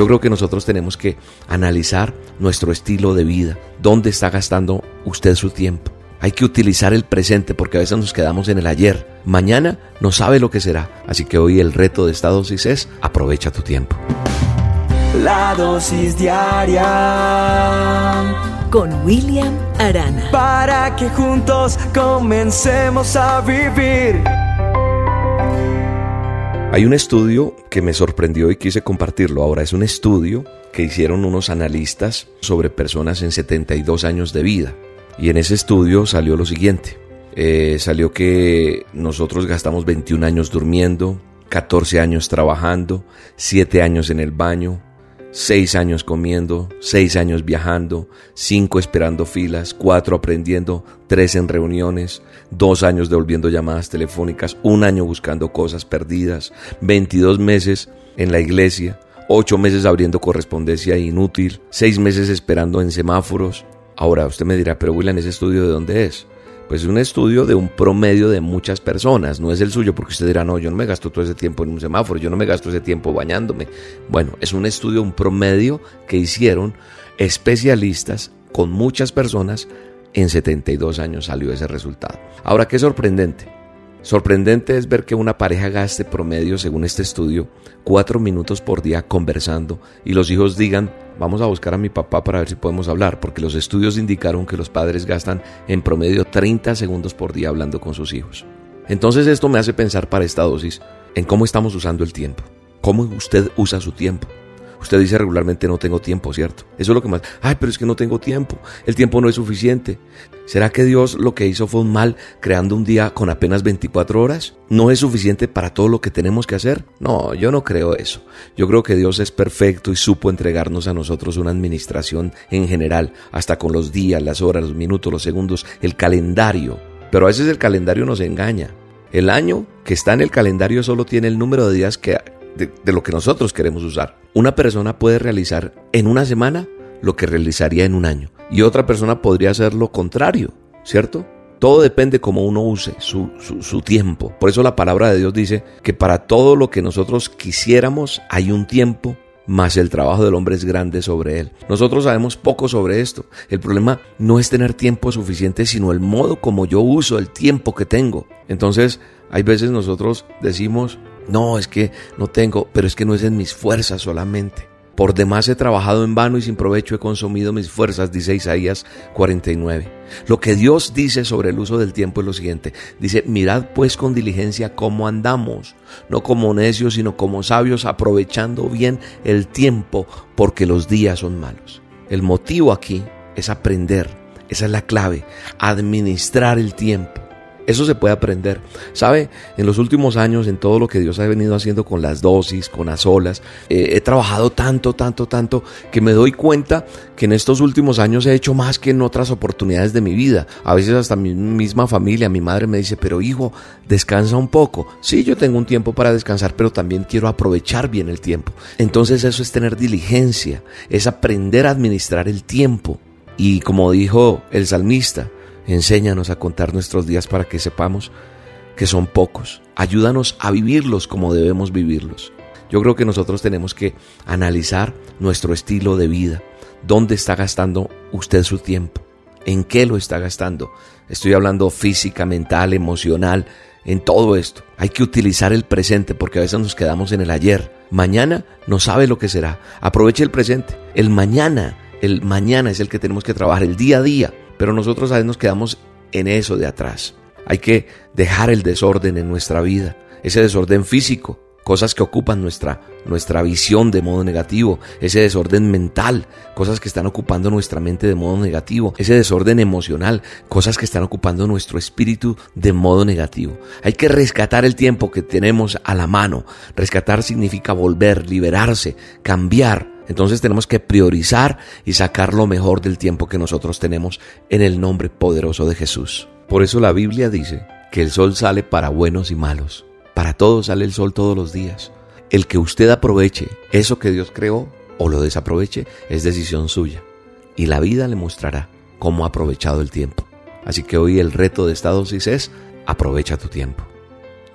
Yo creo que nosotros tenemos que analizar nuestro estilo de vida, dónde está gastando usted su tiempo. Hay que utilizar el presente porque a veces nos quedamos en el ayer. Mañana no sabe lo que será. Así que hoy el reto de esta dosis es aprovecha tu tiempo. La dosis diaria con William Arana. Para que juntos comencemos a vivir. Hay un estudio que me sorprendió y quise compartirlo. Ahora es un estudio que hicieron unos analistas sobre personas en 72 años de vida. Y en ese estudio salió lo siguiente. Eh, salió que nosotros gastamos 21 años durmiendo, 14 años trabajando, 7 años en el baño, seis años comiendo, seis años viajando, cinco esperando filas, cuatro aprendiendo, tres en reuniones, dos años devolviendo llamadas telefónicas, un año buscando cosas perdidas, 22 meses en la iglesia, ocho meses abriendo correspondencia inútil, seis meses esperando en semáforos. Ahora usted me dirá, pero William, ¿ese estudio de dónde es? Pues es un estudio de un promedio de muchas personas, no es el suyo porque usted dirá, no, yo no me gasto todo ese tiempo en un semáforo, yo no me gasto ese tiempo bañándome. Bueno, es un estudio, un promedio que hicieron especialistas con muchas personas, en 72 años salió ese resultado. Ahora, qué sorprendente. Sorprendente es ver que una pareja gaste promedio, según este estudio, cuatro minutos por día conversando y los hijos digan, vamos a buscar a mi papá para ver si podemos hablar, porque los estudios indicaron que los padres gastan en promedio 30 segundos por día hablando con sus hijos. Entonces esto me hace pensar para esta dosis en cómo estamos usando el tiempo, cómo usted usa su tiempo. Usted dice regularmente no tengo tiempo, ¿cierto? Eso es lo que más... Ay, pero es que no tengo tiempo. El tiempo no es suficiente. ¿Será que Dios lo que hizo fue un mal creando un día con apenas 24 horas? ¿No es suficiente para todo lo que tenemos que hacer? No, yo no creo eso. Yo creo que Dios es perfecto y supo entregarnos a nosotros una administración en general, hasta con los días, las horas, los minutos, los segundos, el calendario. Pero a veces el calendario nos engaña. El año que está en el calendario solo tiene el número de días que de, lo que nosotros queremos usar. Una persona puede realizar en una semana lo que realizaría en un año y otra persona podría hacer lo contrario, ¿cierto? Todo depende cómo uno use su, su, tiempo. Por eso la palabra de Dios dice que para todo lo que nosotros quisiéramos hay un tiempo, más el trabajo del hombre es grande sobre él. Nosotros sabemos poco sobre esto. El problema no es tener tiempo suficiente, sino el modo como yo uso el tiempo que tengo. Entonces, hay veces nosotros decimos, no, es que no tengo, pero es que no es en mis fuerzas solamente. Por demás he trabajado en vano y sin provecho he consumido mis fuerzas, dice Isaías 49. Lo que Dios dice sobre el uso del tiempo es lo siguiente. Dice, mirad pues con diligencia cómo andamos, no como necios, sino como sabios, aprovechando bien el tiempo, porque los días son malos. El motivo aquí es aprender, esa es la clave, administrar el tiempo. Eso se puede aprender. ¿Sabe? En los últimos años, en todo lo que Dios ha venido haciendo con las dosis, con las olas, eh, he trabajado tanto, tanto, tanto, que me doy cuenta que en estos últimos años he hecho más que en otras oportunidades de mi vida. A veces hasta mi misma familia, mi madre me dice, pero hijo, descansa un poco. Sí, yo tengo un tiempo para descansar, pero también quiero aprovechar bien el tiempo. Entonces eso es tener diligencia, es aprender a administrar el tiempo. Y como dijo el salmista, Enséñanos a contar nuestros días para que sepamos que son pocos. Ayúdanos a vivirlos como debemos vivirlos. Yo creo que nosotros tenemos que analizar nuestro estilo de vida. ¿Dónde está gastando usted su tiempo? ¿En qué lo está gastando? Estoy hablando física, mental, emocional, en todo esto. Hay que utilizar el presente porque a veces nos quedamos en el ayer. Mañana no sabe lo que será. Aproveche el presente. El mañana, el mañana es el que tenemos que trabajar, el día a día. Pero nosotros a veces nos quedamos en eso de atrás. Hay que dejar el desorden en nuestra vida, ese desorden físico, cosas que ocupan nuestra, nuestra visión de modo negativo, ese desorden mental, cosas que están ocupando nuestra mente de modo negativo, ese desorden emocional, cosas que están ocupando nuestro espíritu de modo negativo. Hay que rescatar el tiempo que tenemos a la mano. Rescatar significa volver, liberarse, cambiar entonces tenemos que priorizar y sacar lo mejor del tiempo que nosotros tenemos en el nombre poderoso de Jesús. Por eso la Biblia dice que el sol sale para buenos y malos. Para todos sale el sol todos los días. El que usted aproveche eso que Dios creó o lo desaproveche es decisión suya. Y la vida le mostrará cómo ha aprovechado el tiempo. Así que hoy el reto de esta dosis es aprovecha tu tiempo.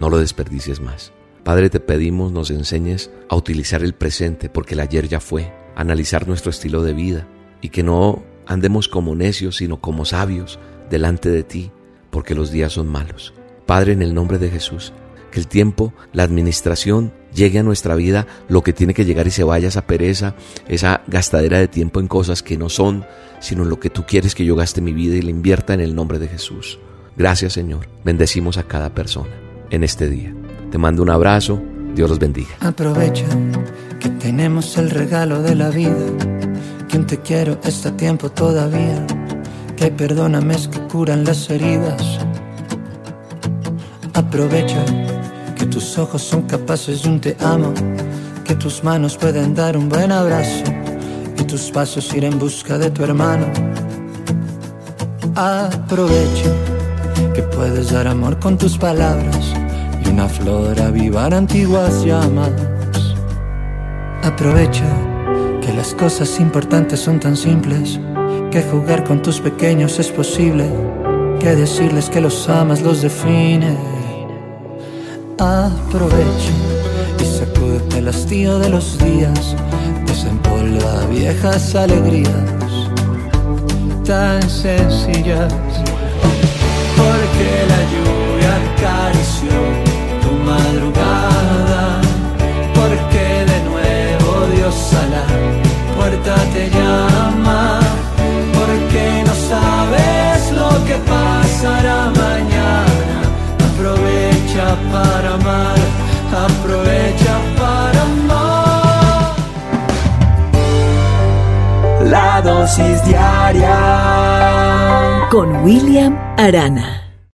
No lo desperdicies más. Padre, te pedimos nos enseñes a utilizar el presente porque el ayer ya fue, analizar nuestro estilo de vida y que no andemos como necios, sino como sabios delante de ti, porque los días son malos. Padre, en el nombre de Jesús, que el tiempo, la administración llegue a nuestra vida lo que tiene que llegar y se vaya esa pereza, esa gastadera de tiempo en cosas que no son, sino lo que tú quieres que yo gaste mi vida y la invierta en el nombre de Jesús. Gracias Señor, bendecimos a cada persona en este día. Te mando un abrazo, Dios los bendiga. Aprovecha que tenemos el regalo de la vida. Quien te quiero está a tiempo todavía. Que perdóname es que curan las heridas. Aprovecha que tus ojos son capaces de un te amo. Que tus manos pueden dar un buen abrazo. Y tus pasos ir en busca de tu hermano. Aprovecha que puedes dar amor con tus palabras y una flor avivar antiguas llamas. Aprovecha que las cosas importantes son tan simples, que jugar con tus pequeños es posible, que decirles que los amas los define. Aprovecha y sacúdete el hastío de los días, desempolva viejas alegrías tan sencillas, porque la lluvia acarició madrugada, porque de nuevo Dios a la puerta te llama, porque no sabes lo que pasará mañana, aprovecha para amar, aprovecha para amar. La dosis diaria con William Arana.